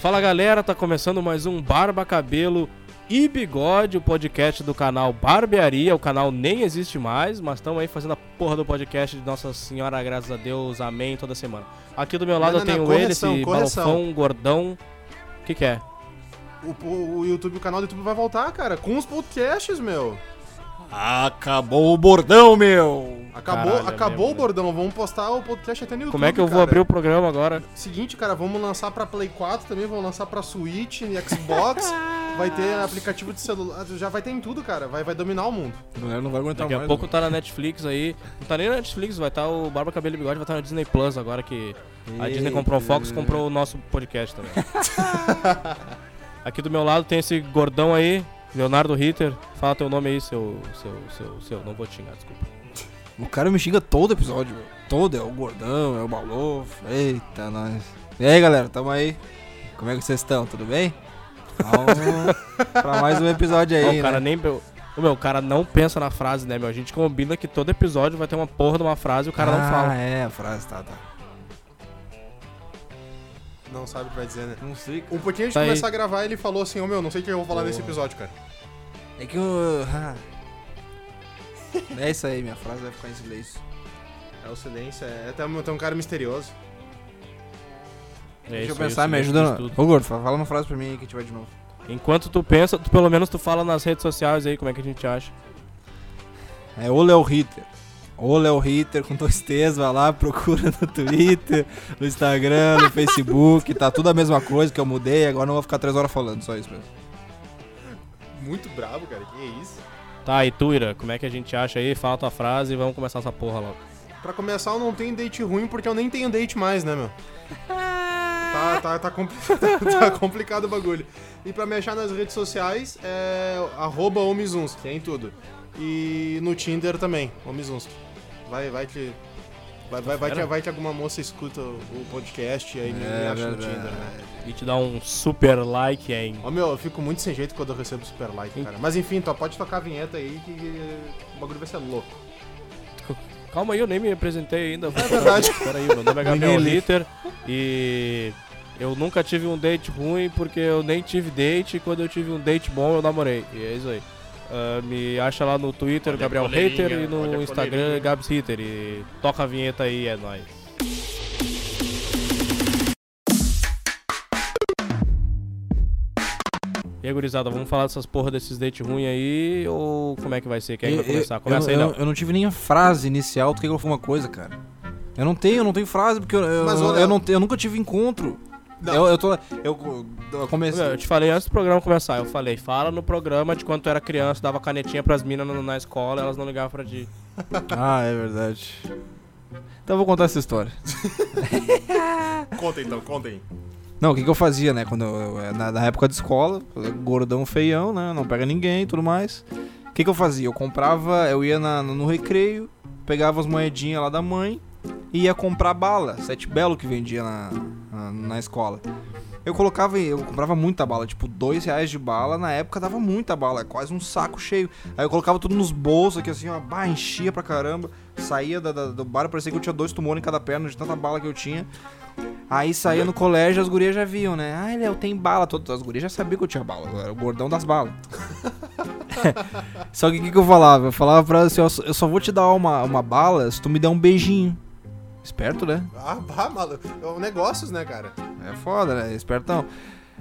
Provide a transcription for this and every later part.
Fala galera, tá começando mais um Barba Cabelo e Bigode, o podcast do canal Barbearia. O canal nem existe mais, mas estamos aí fazendo a porra do podcast de Nossa Senhora, graças a Deus, amém, toda semana. Aqui do meu lado Não, eu não, tenho não, ele, correção, esse correção. balofão gordão. O que, que é? O, o- YouTube, o canal do YouTube vai voltar, cara, com os podcasts, meu. Acabou o bordão, meu! Acabou, Caralho, é acabou o bordão. Vamos postar o podcast até no YouTube. Como é que eu vou cara. abrir o programa agora? Seguinte, cara, vamos lançar pra Play 4 também, vamos lançar pra Switch e Xbox. vai ter aplicativo de celular, já vai ter em tudo, cara. Vai, vai dominar o mundo. A galera não vai aguentar Daqui a mais. pouco tá na Netflix aí. Não tá nem na Netflix, vai estar o Barba Cabelo e Bigode, vai estar na Disney Plus agora que a Disney comprou o Fox, comprou o nosso podcast também. Aqui do meu lado tem esse gordão aí, Leonardo Ritter. Fala teu nome aí, seu. seu. seu. seu. Não vou te xingar, desculpa. O cara me xinga todo episódio, meu. Todo, é o gordão, é o balofo. Eita, nós. E aí, galera, tamo aí. Como é que vocês estão? Tudo bem? Vamos pra mais um episódio Não, aí, o cara né? nem. O meu, o cara não pensa na frase, né, meu? A gente combina que todo episódio vai ter uma porra de uma frase e o cara ah, não fala. é, a frase, tá, tá. Não sabe o que vai dizer, né? Não sei, Um pouquinho antes Tá de aí. começar a gravar, ele falou assim: Ô meu, não sei o que eu vou falar Boa. nesse episódio, cara. É que eu... ah. É isso aí, minha frase vai ficar em silêncio. É o silêncio, é até um, tem um cara misterioso. É Deixa eu isso aí, pensar, o me ajuda. no-. Ô, gordo, fala uma frase pra mim aí que a gente vai de novo. Enquanto tu pensa, tu, pelo menos tu fala nas redes sociais aí como é que a gente acha. É o Léo Ritter. O Léo Ritter com dois T's, vai lá, procura no Twitter, no Instagram, no Facebook, tá tudo a mesma coisa que eu mudei, agora não vou ficar três horas falando, só isso mesmo. Muito brabo, cara. Que é isso? Tá, e tu, Ira, como é que a gente acha aí? Fala tua frase e vamos começar essa porra logo. Pra começar, eu não tenho date ruim porque eu nem tenho date mais, né, meu? Tá, tá, tá, compli- tá complicado o bagulho. E pra me achar nas redes sociais é arroba Omizunski, é em tudo. E no Tinder também, Omizunski. Vai, vai que. Vai, vai, vai, que, vai que alguma moça escuta o podcast e aí me, É me acha no. Tinder, né? E te dá um super like, hein? Ó, meu, eu fico muito sem jeito quando eu recebo super like, cara. Mas enfim, tu pode tocar a vinheta aí que o bagulho vai ser louco. Calma aí, eu nem me apresentei ainda. É verdade. Peraí, meu nome é Gabriel Ninguém li. Ritter e eu nunca tive um date ruim porque eu nem tive date e quando eu tive um date bom eu namorei. E é isso aí. Ah, me acha lá no Twitter, Olha a Gabriel Ritter, e no Instagram. Gabs Ritter. E toca a vinheta aí, é nóis. E aí, gurizada, vamos falar dessas porra desses dates ruins aí ou como é que vai ser? Quem é que vai Eu- começar? eu- Começa eu, aí, eu, Léo. eu não tive nem a frase inicial, tu quer que eu fale uma coisa, cara? Eu não tenho, eu não tenho frase, porque eu, eu, Mas, eu, não, eu nunca tive encontro. Não. Eu, eu tô. Eu, eu comecei. Eu te falei antes do programa começar, eu falei, fala no programa de quando tu era criança, dava canetinha pras minas na, na escola, elas não ligavam pra ti. Ah, é verdade. Então eu vou contar essa história. Conta então, conta aí. Não, o que, que eu fazia, né? Quando eu, eu- na, na época de escola, gordão feião, né? Não pega ninguém e tudo mais. O que, que eu fazia? Eu comprava, eu ia na- no recreio, pegava as moedinhas lá da mãe e ia comprar bala, sete belo que vendia na, na, na escola. Eu colocava, eu comprava muita bala, tipo dois reais de bala, na época dava muita bala, quase um saco cheio. Aí eu colocava tudo nos bolsos aqui assim, ó, bah, enchia pra caramba. Saía da- da- do bar, parecia que eu tinha dois tumores em cada perna de tanta bala que eu tinha. Aí saía no colégio, as gurias já viam, né? Ai, Léo, tem bala. Todas as gurias já sabiam que eu tinha bala. Eu era o gordão das balas. só que o que, que eu falava? Eu falava pra ela assim, ó, eu só vou te dar uma, uma bala se tu me der um beijinho. Esperto, né? Ah, bah, maluco. É negócios, né, cara? É foda, né? Espertão.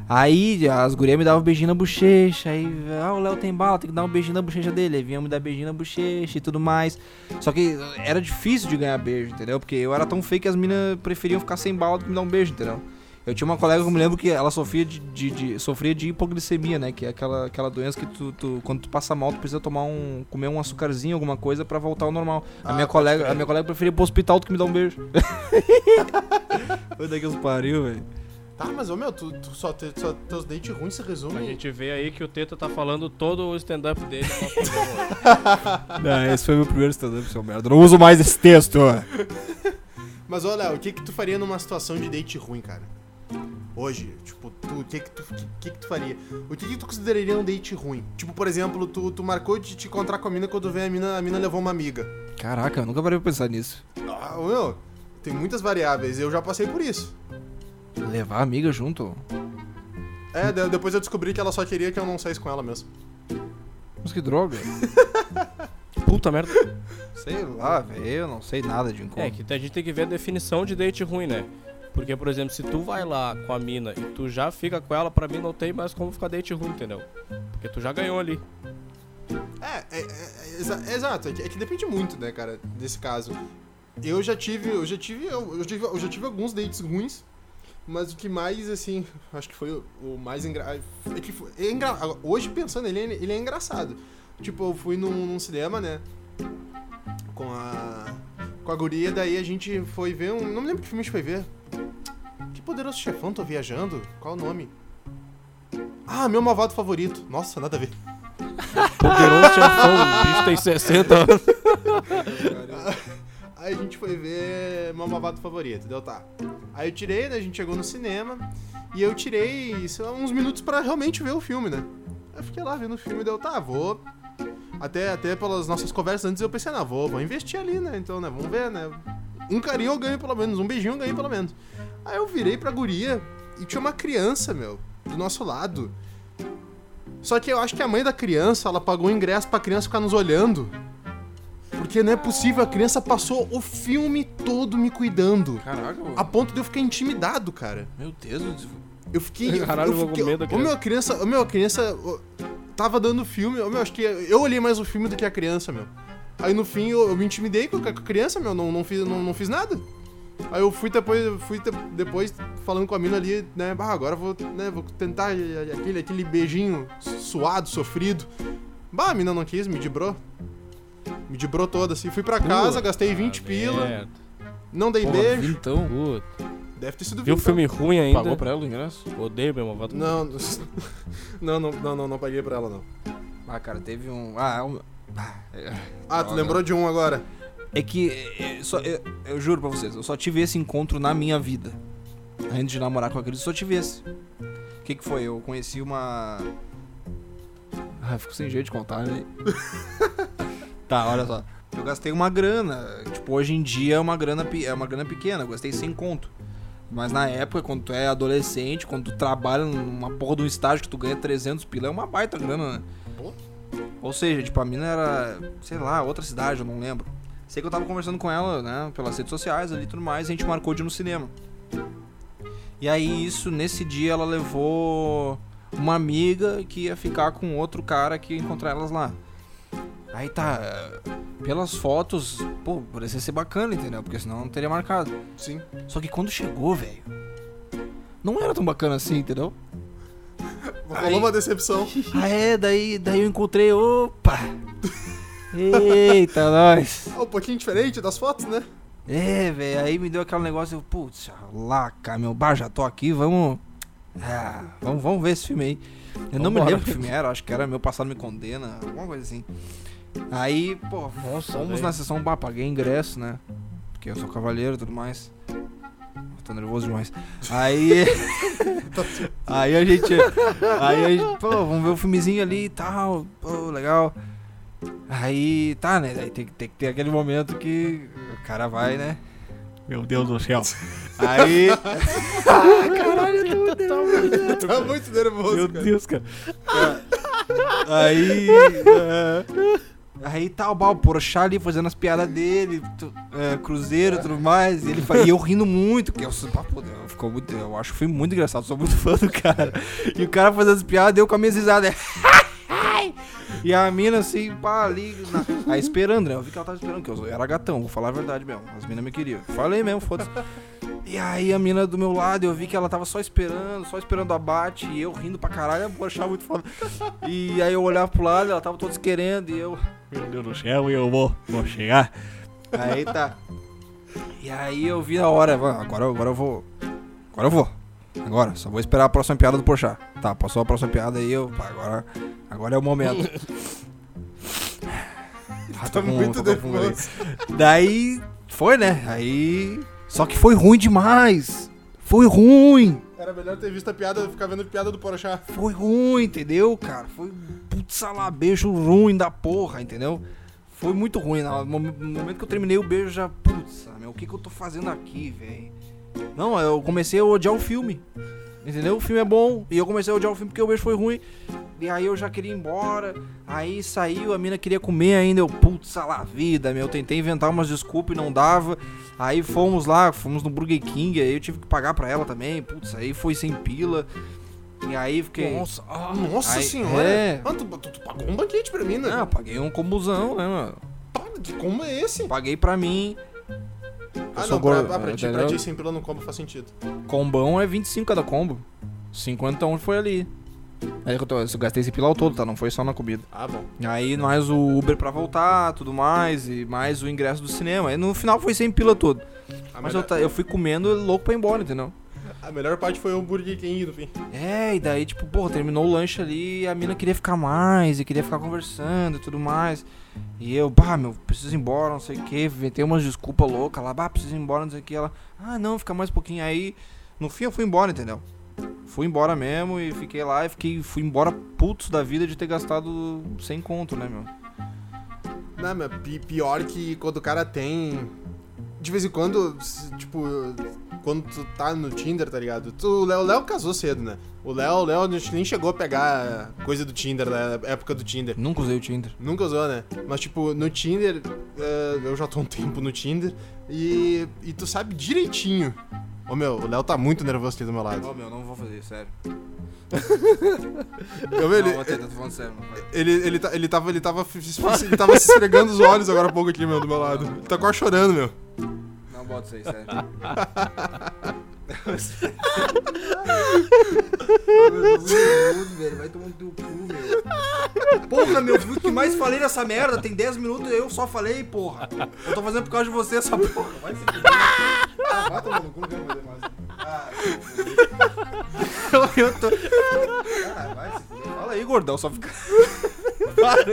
Aí as gurias me davam um beijinho na bochecha. Aí, ah, o Léo tem bala, tem que dar um beijinho na bochecha dele. Aí vinha me dar beijinho na bochecha e tudo mais. Só que era difícil de ganhar beijo, entendeu? Porque eu era tão feio que as minas preferiam ficar sem bala do que me dar um beijo, entendeu? Eu tinha uma colega que eu me lembro que ela sofria de, de- de- sofria de hipoglicemia, né? Que é aquela, aquela doença que tu, tu- quando tu passa mal, tu precisa tomar um. comer um açucarzinho, alguma coisa pra voltar ao normal. A Ah, minha pode colega, a minha colega preferia ir pro hospital do que me dar um beijo. Foi daqui os pariu, velho. Tá, mas ô meu, tu, tu só, te, só teus dates ruins se A resumem. gente vê aí que o Teta tá falando todo o stand-up dele. Não, esse foi meu primeiro stand-up, seu merda. Não uso mais esse texto. Mas ô Léo, o que que tu faria numa situação de date ruim, cara? Hoje, tipo, tu, o que que tu, que, que, que tu faria? O que que tu consideraria um date ruim? Tipo, por exemplo, tu, tu marcou de te encontrar com a mina quando vem a mina, a mina levou uma amiga. Caraca, eu nunca parei pra pensar nisso. Ah, meu, tem muitas variáveis, eu já passei por isso. Levar a amiga junto? É, de- depois eu descobri que ela só queria que eu não saísse com ela mesmo. Mas que droga. Puta merda. sei lá, velho. Eu não sei nada de encontro. É, que a gente tem que ver a definição de date ruim, né? Porque, por exemplo, se tu vai lá com a mina e tu já fica com ela, pra mim não tem mais como ficar date ruim, entendeu? Porque tu já ganhou ali. É, é, é, é, exa- exato, é que, é que depende muito, né, cara, desse caso. Eu já tive, eu já tive, eu, eu tive, eu já tive alguns dates ruins, mas o que mais, assim, acho que foi o, mais engraçado. É que foi, é engra- hoje pensando, ele, ele é engraçado. Tipo, eu fui num, num cinema, né, com a, com a guria, daí a gente foi ver um, não me lembro que filme a gente foi ver. Poderoso chefão, tô viajando? Qual o nome? Ah, meu malvado favorito. Nossa, nada a ver. Poderoso chefão, o bicho tem 60 anos. Aí a gente foi ver meu malvado favorito, deu tá. Aí eu tirei, né? A gente chegou no cinema e eu tirei, sei lá, uns minutos pra realmente ver o filme, né? Eu fiquei lá vendo o filme, deu tá, vou. Até, até pelas nossas conversas antes eu pensei, não, vou, vou investir ali, né? Então, né? Vamos ver, né? Um carinho eu ganho pelo menos, um beijinho eu ganho pelo menos. Aí eu virei pra guria e tinha uma criança, meu, do nosso lado. Só que eu acho que a mãe da criança, ela pagou o ingresso pra criança ficar nos olhando. Porque não é possível, a criança passou o filme todo me cuidando. Caraca, A ponto de eu ficar intimidado, cara. meu Deus. Eu fiquei. Caralho, eu fiquei com medo da Ô, meu, a criança. Ô, meu, a criança. ô, tava dando filme. Ô, meu, acho que eu olhei mais o filme do que a criança, meu. Aí no fim eu, eu me intimidei com a, com a criança, meu. Não, não, fiz, não, não fiz nada. Aí eu fui depois, fui depois falando com a mina ali, né? Ah, agora eu vou, né, vou tentar aquele, aquele beijinho suado, sofrido. Bah, a mina não quis, me dibrou. Me dibrou toda, assim. Fui pra casa, Puta gastei 20 pila, Merda. não dei Porra, beijo. Então, Puta. Deve ter sido Viu vintão. filme ruim ainda? pagou pra ela o ingresso? Odeio meu malvado. Não, não, não, não, não, não paguei pra ela, não. Ah, cara, teve um. Ah, um... ah, é- Ah, tu lembrou de um agora? É que. é, só, eu, eu juro pra vocês, eu só tive esse encontro na minha vida. Antes de namorar com a Cris, eu só tive esse. O que, que foi? Eu conheci uma. Ah, fico sem jeito de contar, né? tá, olha só. Eu gastei uma grana. Tipo, hoje em dia é uma grana, é uma grana pequena. Eu gastei sem conto. Mas na época, quando tu é adolescente, quando tu trabalha numa porra de um estágio que tu ganha 300 pila, é uma baita grana, né? Ou seja, tipo, a mina era, sei lá, outra cidade, eu não lembro. Sei que eu tava conversando com ela, né, pelas redes sociais ali e tudo mais, e a gente marcou de ir no cinema. E aí, isso, nesse dia, ela levou uma amiga que ia ficar com outro cara que ia encontrar elas lá. Aí tá, pelas fotos, pô, parecia ser bacana, entendeu? Porque senão não teria marcado. Sim. Só que quando chegou, velho, não era tão bacana assim, entendeu? Rolou uma decepção. Ah, é, daí, daí eu encontrei, opa! Eita, nós! Ah, um pouquinho diferente das fotos, né? É, velho, aí me deu aquele negócio, eu, putz, lá, cara, meu bar, já tô aqui, vamos. Ah, vamos, vamos ver esse filme aí. Eu não me Vambora. lembro que filme era, acho que era Meu Passado Me Condena, alguma coisa assim. Aí, pô, Nossa, fomos velho. na sessão, bah, paguei ingresso, né? Porque eu sou cavaleiro e tudo mais. Eu tô nervoso demais. Aí. aí a gente. Aí a gente, pô, vamos ver o filmezinho ali e tal. Pô, legal. Aí, tá, né? Aí tem, que- tem que ter aquele momento que o cara vai, né? Meu Deus do céu. Aí. Tá muito nervoso, Meu cara. Deus, cara. Aí. é, aí tá o Bal Porchat ali fazendo as piadas dele, tu- é, cruzeiro e tudo mais. E, ele, e eu rindo muito, porque eu, sou- pá, pô, eu, ficou muito, eu acho que foi muito engraçado, sou muito fã do cara. E o cara fazendo as piadas, eu com a minha risada. E a mina assim, pá, ali, na- aí esperando, né? Eu vi que ela tava esperando, que eu era gatão, vou falar a verdade mesmo. As minas me queriam. Falei mesmo, foda-se. E aí a mina do meu lado, eu vi que ela tava só esperando, só esperando o abate, e eu rindo pra caralho, eu achava muito foda. E aí eu olhava pro lado, ela tava todos querendo, e eu. Meu Deus do céu, e eu vou, vou chegar. Aí tá. E aí eu vi a hora, "Vá, agora, agora eu vou. Agora eu vou. Agora, só vou esperar a próxima piada do Porchat. Tá, passou a próxima piada aí, eu. Agora, agora é o momento. Ah, Tá com- muito tô com. Daí foi, né? Aí. Só que foi ruim demais. Foi ruim. Era melhor ter visto a piada, ficar vendo piada do Porchat. Foi ruim, entendeu, cara? Foi putz lá, beijo ruim da porra, entendeu? Foi muito ruim. No momento que eu terminei o beijo, já. Putz, meu, o que, que eu tô fazendo aqui, velho? Não, eu comecei a odiar o filme. Entendeu? O filme é bom. E eu comecei a odiar o filme porque o beijo foi ruim. E aí eu já queria ir embora. Aí saiu, a mina queria comer ainda. Eu, putz, lá, vida, meu. Tentei inventar umas desculpas e não dava. Aí fomos lá, fomos no Burger King. Aí eu tive que pagar pra ela também. Putz, aí foi sem pila. E aí fiquei. Nossa, ah, Nossa Ai, senhora. é. Ah, tu, tu- tu pagou um banquete pra mim, né? Não, paguei um combusão, né, mano? Que como é esse? Paguei pra mim. Ah, sou não, pra, gordo, ah, pra, ti, pra ti sem pila no combo faz sentido. Combão é 25 cada combo. 50 um foi ali. Aí eu, tô- eu gastei esse pila ao todo, tá? Não foi só na comida. Ah, bom. Aí mais o Uber pra voltar, tudo mais, e mais o ingresso do cinema. Aí no final foi sem pila todo. A, Mas eu, ta- eu fui comendo louco pra ir embora, entendeu? A melhor parte foi o Burger King no fim. É, e daí, tipo, porra, terminou o lanche ali e a mina queria ficar mais, e queria ficar conversando e tudo mais. E eu, bah, meu, preciso ir embora, não sei o que, inventei umas desculpas loucas lá, bah, preciso ir embora, não sei o que. Ela, ah, não, fica mais um pouquinho. Aí, no fim eu fui embora, entendeu? Fui embora mesmo e fiquei lá e fiquei, fui embora putos da vida de ter gastado sem conto, né, meu? Não, pi- pior que quando o cara tem. De vez em quando, tipo, quando tu tá no Tinder, tá ligado? Tu, o Léo, Léo casou cedo, né? O Léo, o Léo nem chegou a pegar coisa do Tinder, da época do Tinder. Nunca usei o Tinder. Nunca usou, né? Mas, tipo, no Tinder, eh, eu já tô um tempo no Tinder, e, e tu sabe direitinho. Ô meu, o Léo tá muito nervoso aqui do meu lado. Ô, meu, não vou fazer, sério. Eu, ele, Não, vou tentar, tô falando sério, não vai. ele, ele, tá- ele tava, ele tava, ele tava se esfregando os olhos agora há pouco aqui, meu, do meu lado. Ele tá quase chorando, meu. Não bota isso aí, sério. Vai tomar no teu cu, meu. Porra, meu, o que mais falei nessa merda. Tem 10 minutos e eu só falei, porra. Eu tô fazendo por causa de você essa porra. Vai se. Ah, vai tomar no cu, não quero mais. Ah, eu, eu tô. Ah, vai se fuder. Fala aí, gordão, só fica. Para de.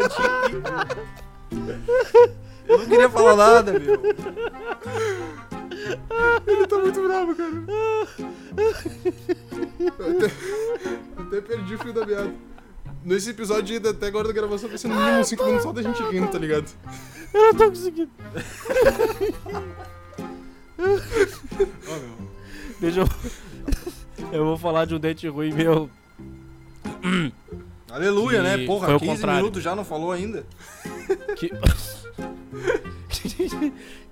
Eu não queria falar nada, meu. Ele tá muito bravo, cara. Eu até, até perdi o fio da meada. Nesse episódio, até agora da gravação, vai ser no mínimo 5 minutos só da gente rindo, tá ligado? eu não tô conseguindo. Deixa eu. Eu vou falar de um date ruim meu. Aleluia, Que né? Porra, foi o 15 contrário. minutos já não falou ainda. Que.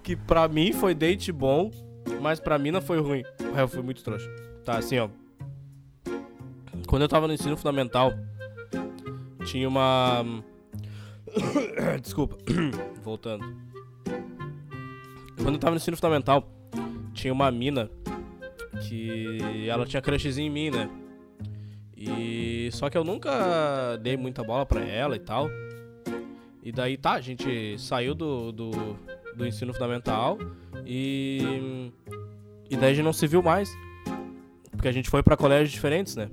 que pra mim foi date bom, mas pra mim não foi ruim. É, Eu fui muito trouxa. Tá, assim, ó. Quando eu tava no ensino fundamental, tinha uma. Desculpa. Voltando. Quando eu tava no ensino fundamental, tinha uma mina que ela tinha crushzinho em mim, né? E só que eu nunca dei muita bola pra ela e tal. E daí tá, a gente saiu do, do, do ensino fundamental e. E daí a gente não se viu mais. Porque a gente foi pra colégios diferentes, né?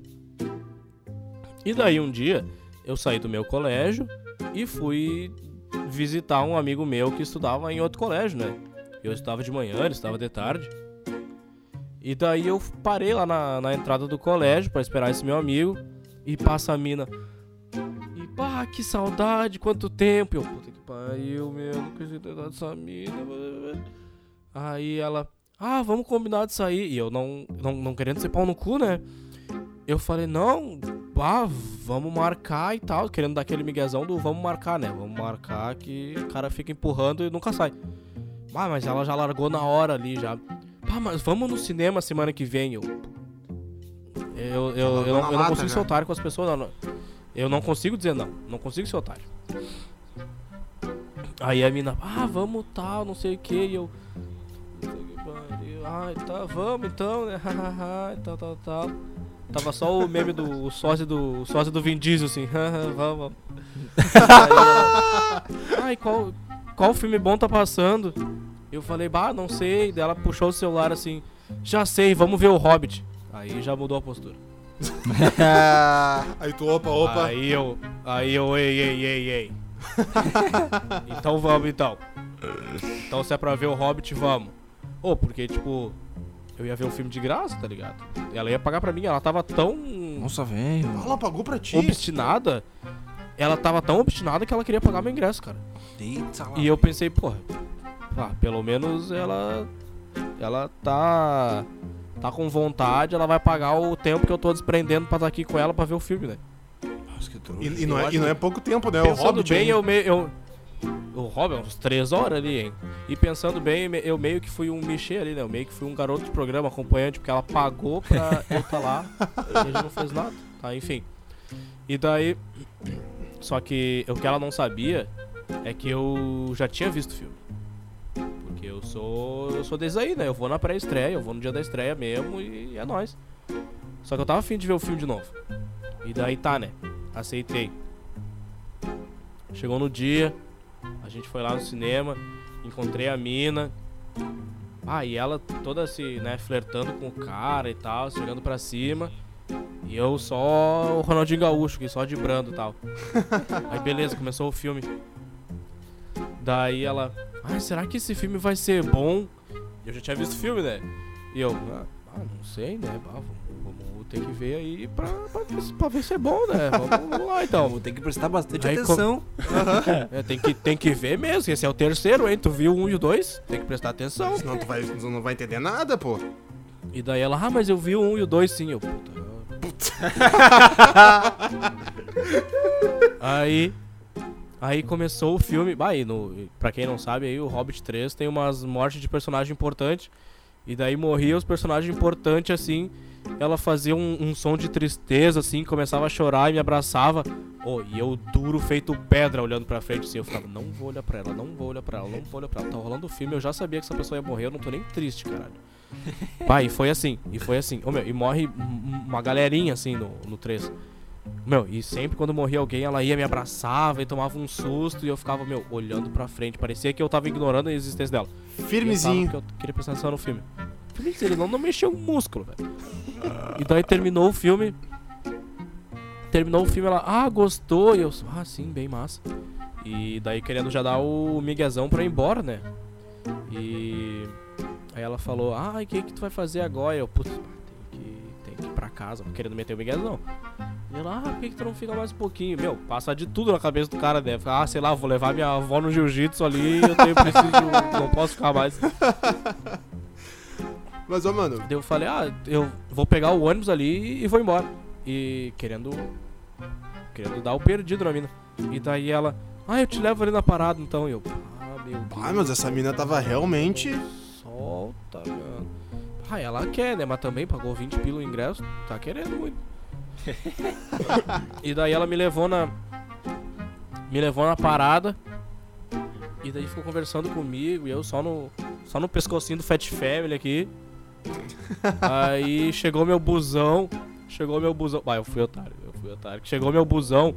E daí um dia eu saí do meu colégio e fui visitar um amigo meu que estudava em outro colégio, né? Eu estava de manhã, ele estava de tarde. E daí eu parei lá na, na entrada do colégio pra esperar esse meu amigo e passa a mina. E pá, que saudade, quanto tempo. Eu, puta que pariu, meu, não acredito ter dado essa mina. Aí ela, ah, vamos combinar de sair. E eu não, não, não querendo ser pau no cu, né? Eu falei, não, ah, vamos marcar e tal. Querendo dar aquele miguezão do vamos marcar, né? Vamos marcar que o cara fica empurrando e nunca sai. Ah, mas ela já largou na hora ali já. Pá, mas vamos no cinema semana que vem. Eu, eu, eu, eu, largou não, eu não consigo ser otário com as pessoas, não, não. Eu não consigo dizer não. Não consigo ser otário. Aí a mina, ah, vamos tal, não sei o que. E eu. "Puta que pariu, Ai, tá, vamos então, né? Tal, tal, tal. Tava só o meme do o sósia do o sósia do Vin Diesel, assim. "Haha, vamos. Aí Ai, qual, qual filme bom tá passando? Eu falei, bah, não sei. Daí ela puxou o celular assim, já sei, vamos ver o Hobbit. Aí já mudou a postura. Aí tu, opa, opa. Aí eu, aí eu, ei, ei, ei, ei. então vamos então. Então se é pra ver o Hobbit, vamos. Ô, porque tipo, eu ia ver o filme de graça, tá ligado? Ela ia pagar pra mim, ela tava tão Nossa, velho. Ela pagou pra ti? obstinada. Ela tava tão obstinada que ela queria pagar meu ingresso, cara. Eita, lá. E eu pensei, porra, ah, pelo menos ela. Ela tá. Tá com vontade, ela vai pagar o tempo que eu tô desprendendo pra estar aqui com ela pra ver o filme, né? Nossa, que trouxa. E, e não Eu é, e não é pouco tempo, né? O pensando Hobbit bem, eu meio. Eu, o Robin, uns três horas ali, hein? E pensando bem, eu meio que fui um mexer ali, né? Eu meio que fui um garoto de programa acompanhante, porque ela pagou pra eu estar lá e a gente não fez nada. Tá, enfim. E daí. Só que o que ela não sabia é que eu já tinha visto o filme. Porque eu sou. Eu sou desse aí, né? Eu vou na pré-estreia, eu vou no dia da estreia mesmo e é nóis. Só que eu tava afim de ver o filme de novo. E daí tá, né? Aceitei. Chegou no dia, a gente foi lá no cinema, encontrei a mina. Ah, e ela toda se, né, flertando com o cara e tal, chegando pra cima. E eu só o Ronaldinho Gaúcho, que só de brando e tal. Aí beleza, começou o filme. Daí ela, ai, será que esse filme vai ser bom? Eu já tinha visto o filme, né? E eu, ah, ah, não sei, né? Ah, vamos, vamos ter que ver aí pra, pra, ver se- pra ver se é bom, né? Vamos, vamos lá então. Vou ter que prestar bastante Aí, atenção. É, tem, que, tem que ver mesmo, que esse é o terceiro, hein? Tu viu um e o dois? Tem que prestar atenção. Senão tu vai, tu não vai entender nada, pô. E daí ela, ah, mas eu vi o um e o dois sim. Eu, puta. aí. Aí começou o filme. Bah, no, pra quem não sabe, aí o Hobbit 3 tem umas mortes de personagem importante. E daí morria os personagens importantes assim. Ela fazia um, um som de tristeza, assim, começava a chorar e me abraçava. Oh, e eu duro feito pedra olhando pra frente, assim. Eu ficava, não vou olhar pra ela, não vou olhar pra ela, não vou olhar pra ela. Tá rolando o filme, eu já sabia que essa pessoa ia morrer, eu não tô nem triste, caralho. Pai, e foi assim, e foi assim. Ô, meu, e morre uma galerinha assim no, no 3. Meu, e sempre quando morria alguém, ela ia me abraçava e tomava um susto e eu ficava, meu, olhando pra frente. Parecia que eu tava ignorando a existência dela. E eu Firmezinho. tava, eu queria prestar atenção no filme. Ele não, não mexeu um músculo, velho. E daí terminou o filme. Terminou o filme, ela, ah, gostou. E eu, ah, sim, bem massa. E daí querendo já dar o miguezão pra ir embora, né? E aí ela falou, ah, o que que tu vai fazer agora? Eu, putz, tem que, tem que ir pra casa, querendo meter o miguezão. E ela, ah, por que, que tu não fica mais um pouquinho? Meu, passa de tudo na cabeça do cara, né? Ah, sei lá, vou levar minha avó no jiu-jitsu ali e eu tenho preciso, não posso ficar mais. Mas, ô, mano, Daí eu falei, ah, eu vou pegar o ônibus ali e vou embora. E querendo. Querendo dar o perdido na mina. E daí ela, ah, eu te levo ali na parada então. E eu, ah, meu Deus. ah, mas essa mina tava realmente. Solta, mano. Ah, ela quer, né? Mas também pagou 20 pila o ingresso. Tá querendo muito. e daí ela me levou na. Me levou na parada. E daí ficou conversando comigo. E eu só no. Só no pescocinho do Fat Family aqui. Aí chegou meu busão. Chegou meu busão. Ah, eu fui otário, eu fui otário. Chegou meu busão.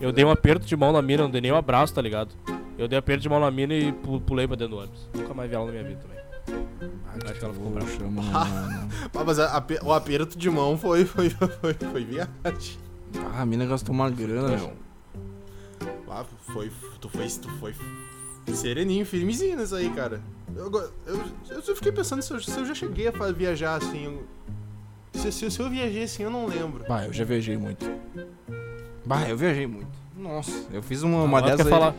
Eu dei um aperto de mão na mina, não dei nem um abraço, tá ligado? Eu dei aperto de mão na mina e pu- pulei pra dentro do ônibus. Nunca mais vi ela na minha vida também. Acho que ela ficou brava. Ah, mas a- ape- o aperto de mão foi, foi, foi, foi viagem. Ah, a mina gastou uma grana, meu. Ah, foi, tu foi, tu foi sereninho, firmezinho nisso aí, cara. Eu, eu, eu só fiquei pensando se eu, se eu já cheguei a viajar assim. eu- Se, se, se eu viajei assim, eu não lembro. Bah, eu já viajei muito. Bah, eu viajei muito. Nossa, eu fiz uma, uma Agora dessa quer aí.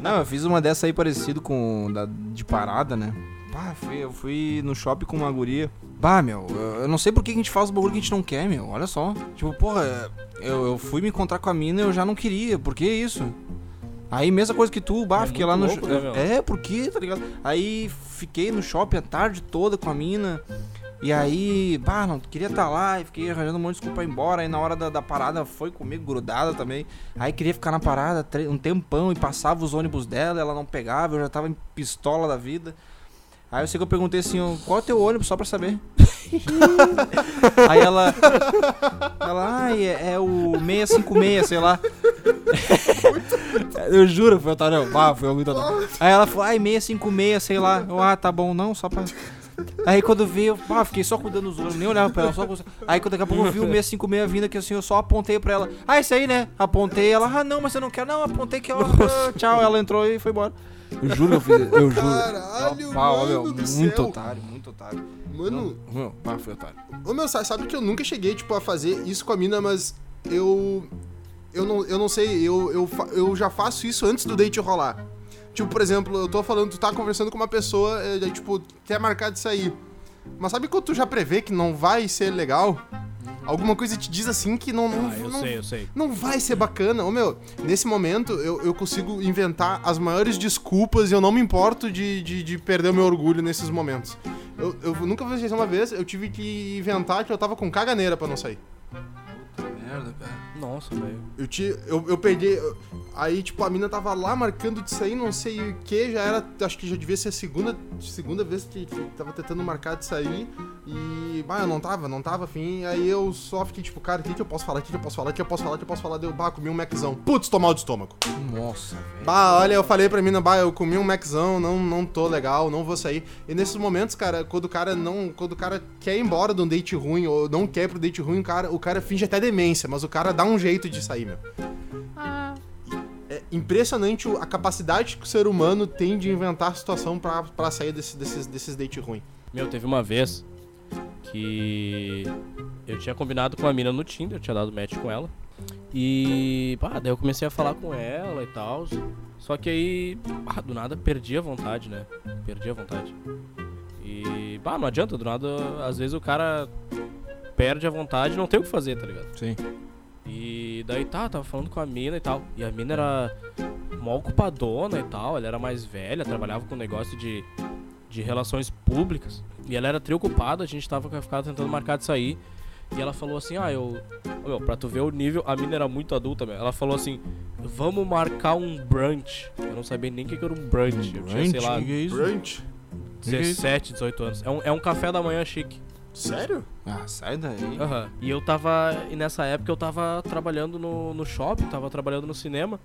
Não, eu fiz uma dessa aí parecido com da de parada, né? Fui, eu fui no shopping com uma guria. Bah, meu, eu eu não sei por que a gente faz o bagulho que a gente não quer, meu. Olha só. Tipo, porra, eu, eu fui me encontrar com a mina e eu já não queria. Por que isso? Aí, mesma coisa que tu, bah, É fiquei lá no louco, sho- né? É, por quê, tá ligado? Aí fiquei no shopping a tarde toda com a mina. E aí, bah, não queria estar lá e fiquei arranjando um monte de desculpa ir embora. Aí na hora da, da parada foi comigo grudada também. Aí queria ficar na parada um tempão e passava os ônibus dela, ela não pegava, eu já tava em pistola da vida. Aí eu sei que eu perguntei assim, qual é o teu ônibus, só pra saber. Aí ela. Ela, ai, é, é o 656, sei lá. eu juro, foi otário. Ah, foi muito. Aí ela falou, ai, 656, sei lá. Eu, ah, tá bom, não, só pra. Aí quando vi, eu pá, fiquei só cuidando os olhos, nem olhava pra ela, só com- Aí quando daqui a pouco eu vi o 656 vindo aqui assim, eu só apontei pra ela. Ah, esse aí, né? Apontei, ela, ah, não, mas você não quer. Não, apontei que ó, ah, tchau. Ela entrou e foi embora. Eu juro que eu fiz, eu juro. Caralho, Pá, mano meu, do muito céu. otário, muito otário. Mano, Meu, pá, foi otário. Ô meu, sa- sabe que eu nunca cheguei, tipo, a fazer isso com a mina, mas eu. Eu não, eu não sei, eu, eu, eu já faço isso antes do date rolar. Tipo, por exemplo, eu tô falando, tu tá conversando com uma pessoa, é, daí, tipo, quer marcar de sair. Mas sabe quando tu já prevê que não vai ser legal? Alguma coisa te diz assim que não. não, Ah, eu não- sei, eu sei. não vai ser bacana. Ô meu, nesse momento eu, eu consigo inventar as maiores desculpas e eu não me importo de, de, de perder o meu orgulho nesses momentos. Eu, eu nunca vou esquecer uma vez, eu tive que inventar que eu tava com caganeira pra não sair. Merda, cara. Nossa, velho. Eu, te, eu, eu peguei. eu- aí, tipo, a mina tava lá marcando de sair, não sei o que, já era. Acho que já devia ser a segunda, segunda vez que, que tava tentando marcar de sair. E. Bah, eu não tava, não tava afim. Aí eu só fiquei, tipo, cara, o que, que eu posso falar? O que, que eu posso falar? O que eu posso falar? O que eu posso falar? Deu, bah, comi um Maczão. Putz, tô mal de estômago. Nossa, velho. Bah, olha, eu falei pra mina, bah, eu comi um Maczão, não, não tô legal, não vou sair. E nesses momentos, cara, quando o cara não. Quando o cara quer ir embora de um date ruim, ou não quer ir pro date ruim, o cara, o cara finge até demência, mas o cara dá um jeito de sair, meu. É impressionante a capacidade que o ser humano tem de inventar situação pra, pra sair desse, desses, desses dates ruins. Meu, teve uma vez que eu tinha combinado com uma mina no Tinder, eu tinha dado match com ela. E, pá, daí eu comecei a falar com ela e tal. Só que aí, pá, do nada perdi a vontade, né? Perdi a vontade. E, pá, não adianta, do nada, às vezes o cara perde a vontade e não tem o que fazer, tá ligado? Sim. E daí tá, tava falando com a mina e tal. E a mina era mó ocupadona e tal. Ela era mais velha, trabalhava com negócio de, de relações públicas. E ela era triocupada, a gente tava ficava tentando marcar de sair. E ela falou assim: Ah, eu. Meu, pra tu ver o nível, a mina era muito adulta, meu. Ela falou assim: Vamos marcar um brunch. Eu não sabia nem o que que era um brunch. Eu tinha, sei lá, Que é isso? Brunch? 17, 18 anos. É um, é um café da manhã chique. Sério? Ah, sai daí. Aham. E eu tava. E nessa época eu tava trabalhando no, no shopping, tava trabalhando no cinema.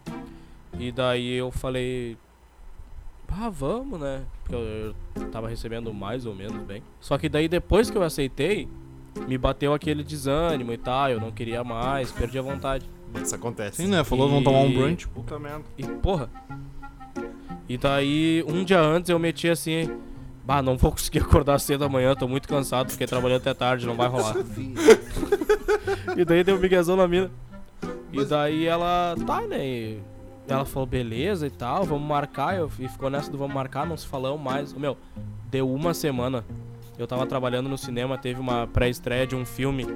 E daí eu falei. Ah, vamos, né? Porque eu, eu tava recebendo mais ou menos bem. Só que daí depois que eu aceitei, me bateu aquele desânimo e tal. Eu não queria mais, perdi a vontade. Isso acontece. Sim, né? Falou, vamos tomar um E- brunch. Puta merda. E porra. E daí, um dia antes eu meti assim. Bah, não vou conseguir acordar cedo amanhã, tô muito cansado, fiquei trabalhando até tarde, não vai rolar. E daí deu um miguezão na mina. E daí ela, tá, né? E ela falou, beleza e tal, vamos marcar. Eu, e ficou nessa do vamos marcar, não se falamos mais. Meu, deu uma semana. Eu tava trabalhando no cinema, teve uma pré-estreia de um filme.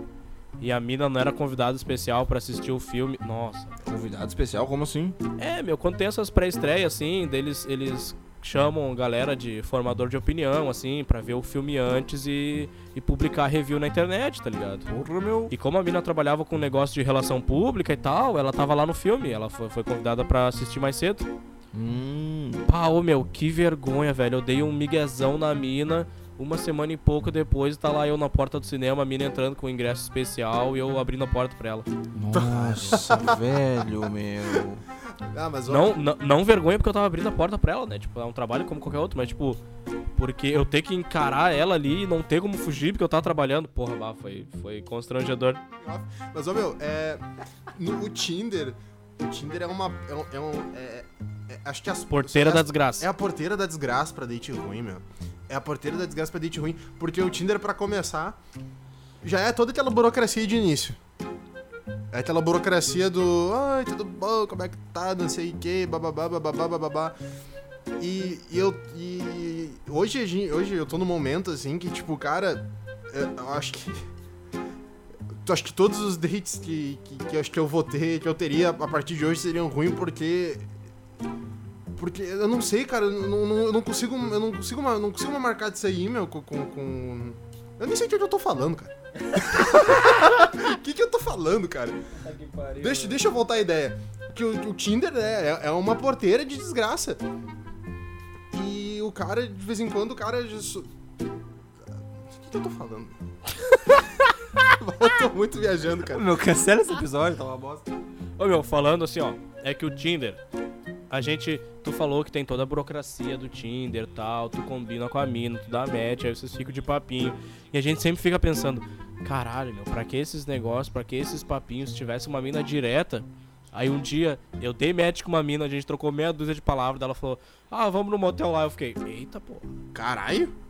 E a mina não era convidada especial pra assistir o filme. Nossa. Convidado especial, como assim? É, meu, quando tem essas pré-estreias, assim, deles, eles chamam galera de formador de opinião, assim, pra ver o filme antes e, e publicar review na internet, tá ligado? Porra, meu. E como a mina trabalhava com negócio de relação pública e tal, ela tava lá no filme. Ela foi, foi convidada pra assistir mais cedo. Hum. Pá, ô meu, que vergonha, velho. Eu dei um miguezão na mina. Uma semana e pouco depois, tá lá eu na porta do cinema, a mina entrando com o ingresso especial e eu abrindo a porta pra ela. Nossa, velho, meu. Ah, mas Não, não, não vergonha porque eu tava abrindo a porta pra ela, né? Tipo, é um trabalho como qualquer outro, mas tipo, porque eu ter que encarar ela ali e não ter como fugir porque eu tava trabalhando. Porra, bah, foi, foi constrangedor. Mas, ó, meu, é. No, o Tinder. O Tinder é uma. É um. é um- é- é- acho que as. Porteira da desgraça. É a porteira da desgraça pra date ruim, meu. É a porteira da desgraça pra date ruim. Porque o Tinder, pra começar, já é toda aquela burocracia de início. É aquela burocracia do. Ai, tudo bom, como é que tá, não sei o que, bababá, bababá, bababá. E, e eu. E hoje, hoje eu tô num momento assim que, tipo, cara, eu acho que. Eu acho que todos os dates que, que, que eu acho que eu vou ter, que eu teria a partir de hoje seriam ruins porque. Porque eu não sei, cara, eu não, não- eu não consigo. Eu não consigo, ma- não consigo mais marcar disso aí, meu, com. com, Eu nem sei o que eu tô falando, cara. O que, que eu tô falando, cara? Deixa, deixa eu voltar a ideia. Que o, o Tinder é, é- é uma porteira de desgraça. E o cara, de vez em quando, o cara. O que, que eu tô falando? eu tô muito viajando, cara. Meu, cancela esse episódio, tá uma bosta. Ô meu, falando assim, ó, é que o Tinder, a gente, tu falou que tem toda a burocracia do Tinder e tal, tu combina com a mina, tu dá match, aí vocês ficam de papinho. E a gente sempre fica pensando, caralho, meu, pra que esses negócios, pra que esses papinhos, se tivesse uma mina direta. Aí um dia eu dei match com uma mina, a gente trocou meia dúzia de palavras, ela falou, ah, vamos no motel lá. Eu fiquei, eita, pô, Caralho.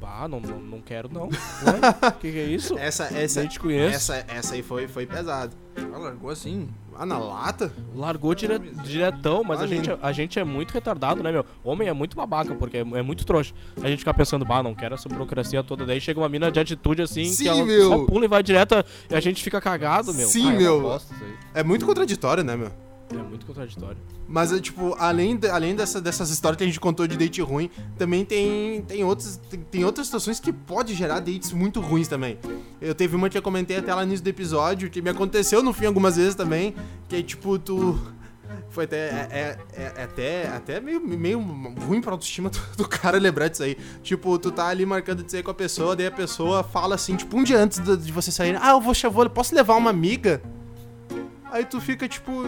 Bah, não, não, não quero não. Ué, que que é isso? Essa, essa, Nem te conheço. essa, essa aí foi, foi pesado. Ah, largou assim. Ah, na lata? Largou dire- diretão, mas a Ali. gente, a gente é muito retardado, né, meu? Homem é muito babaca, porque é, é muito trouxa. A gente fica pensando, bah, não quero essa burocracia toda. Daí chega uma mina de atitude assim, Sim, que ela meu. só pula e vai direto e a gente fica cagado, meu. Sim, Ah, é meu. bosta isso aí. É muito contraditório, né, meu? É muito contraditório. Mas, é, tipo, além, de- além dessa, dessas histórias que a gente contou de date ruim, também tem, tem, outros, tem, tem outras situações que pode gerar dates muito ruins também. Eu teve uma que eu comentei até lá no início do episódio, que me aconteceu no fim algumas vezes também, que é tipo, tu... Foi até, é, é- é- é até, até meio, meio ruim pra autoestima do, do cara lembrar disso aí. Tipo, tu tá ali marcando de sair com a pessoa, daí a pessoa fala assim, tipo, um dia antes de, de você sair, ah, eu vou, eu vou, posso levar uma amiga? Aí tu fica, tipo,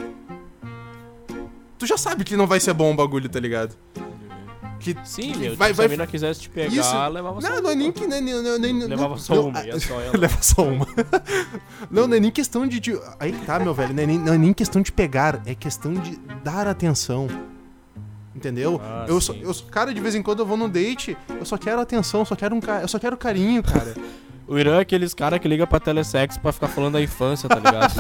tu já sabe que não vai ser bom o bagulho, tá ligado? Que, Sim, que meu. vai, tipo, vai, se a mina quisesse te pegar, Isso. levava só não, uma. não é nem que. Nem, nem, nem, Levava não- só não, uma, ia só ela. Leva só uma. não, não é nem questão de. de- aí que tá, meu velho. Não é, nem, não é nem questão de pegar, é questão de dar atenção. Entendeu? Ah, eu, só, eu, cara, de vez em quando eu vou num date, eu só quero atenção, eu só quero um ca- eu só quero carinho, cara. O Irã é aqueles cara que liga pra telesex pra ficar falando da infância, tá ligado?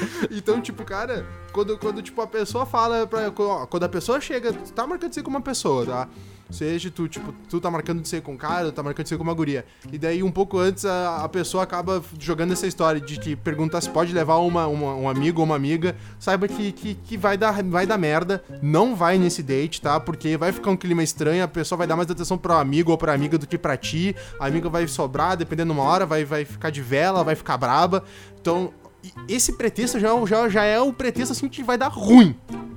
Então, tipo, cara, quando, quando tipo, a pessoa fala pra. ó, Quando a pessoa chega, tu tá marcando ser com uma pessoa, tá? Seja tu, tipo, tu tá marcando de ser com um cara, tá marcando de ser com uma guria. E daí, um pouco antes, a, a pessoa acaba jogando essa história de que pergunta se pode levar uma, uma- um amigo ou uma amiga. Saiba que, que, que vai, dar, vai dar merda. Não vai nesse date, tá? Porque vai ficar um clima estranho, a pessoa vai dar mais atenção pro amigo ou pra amiga do que pra ti. A amiga vai sobrar, dependendo de uma hora, vai, vai ficar de vela, vai ficar braba. Então, e esse pretexto já, é o- já, já é o pretexto assim que vai dar ruim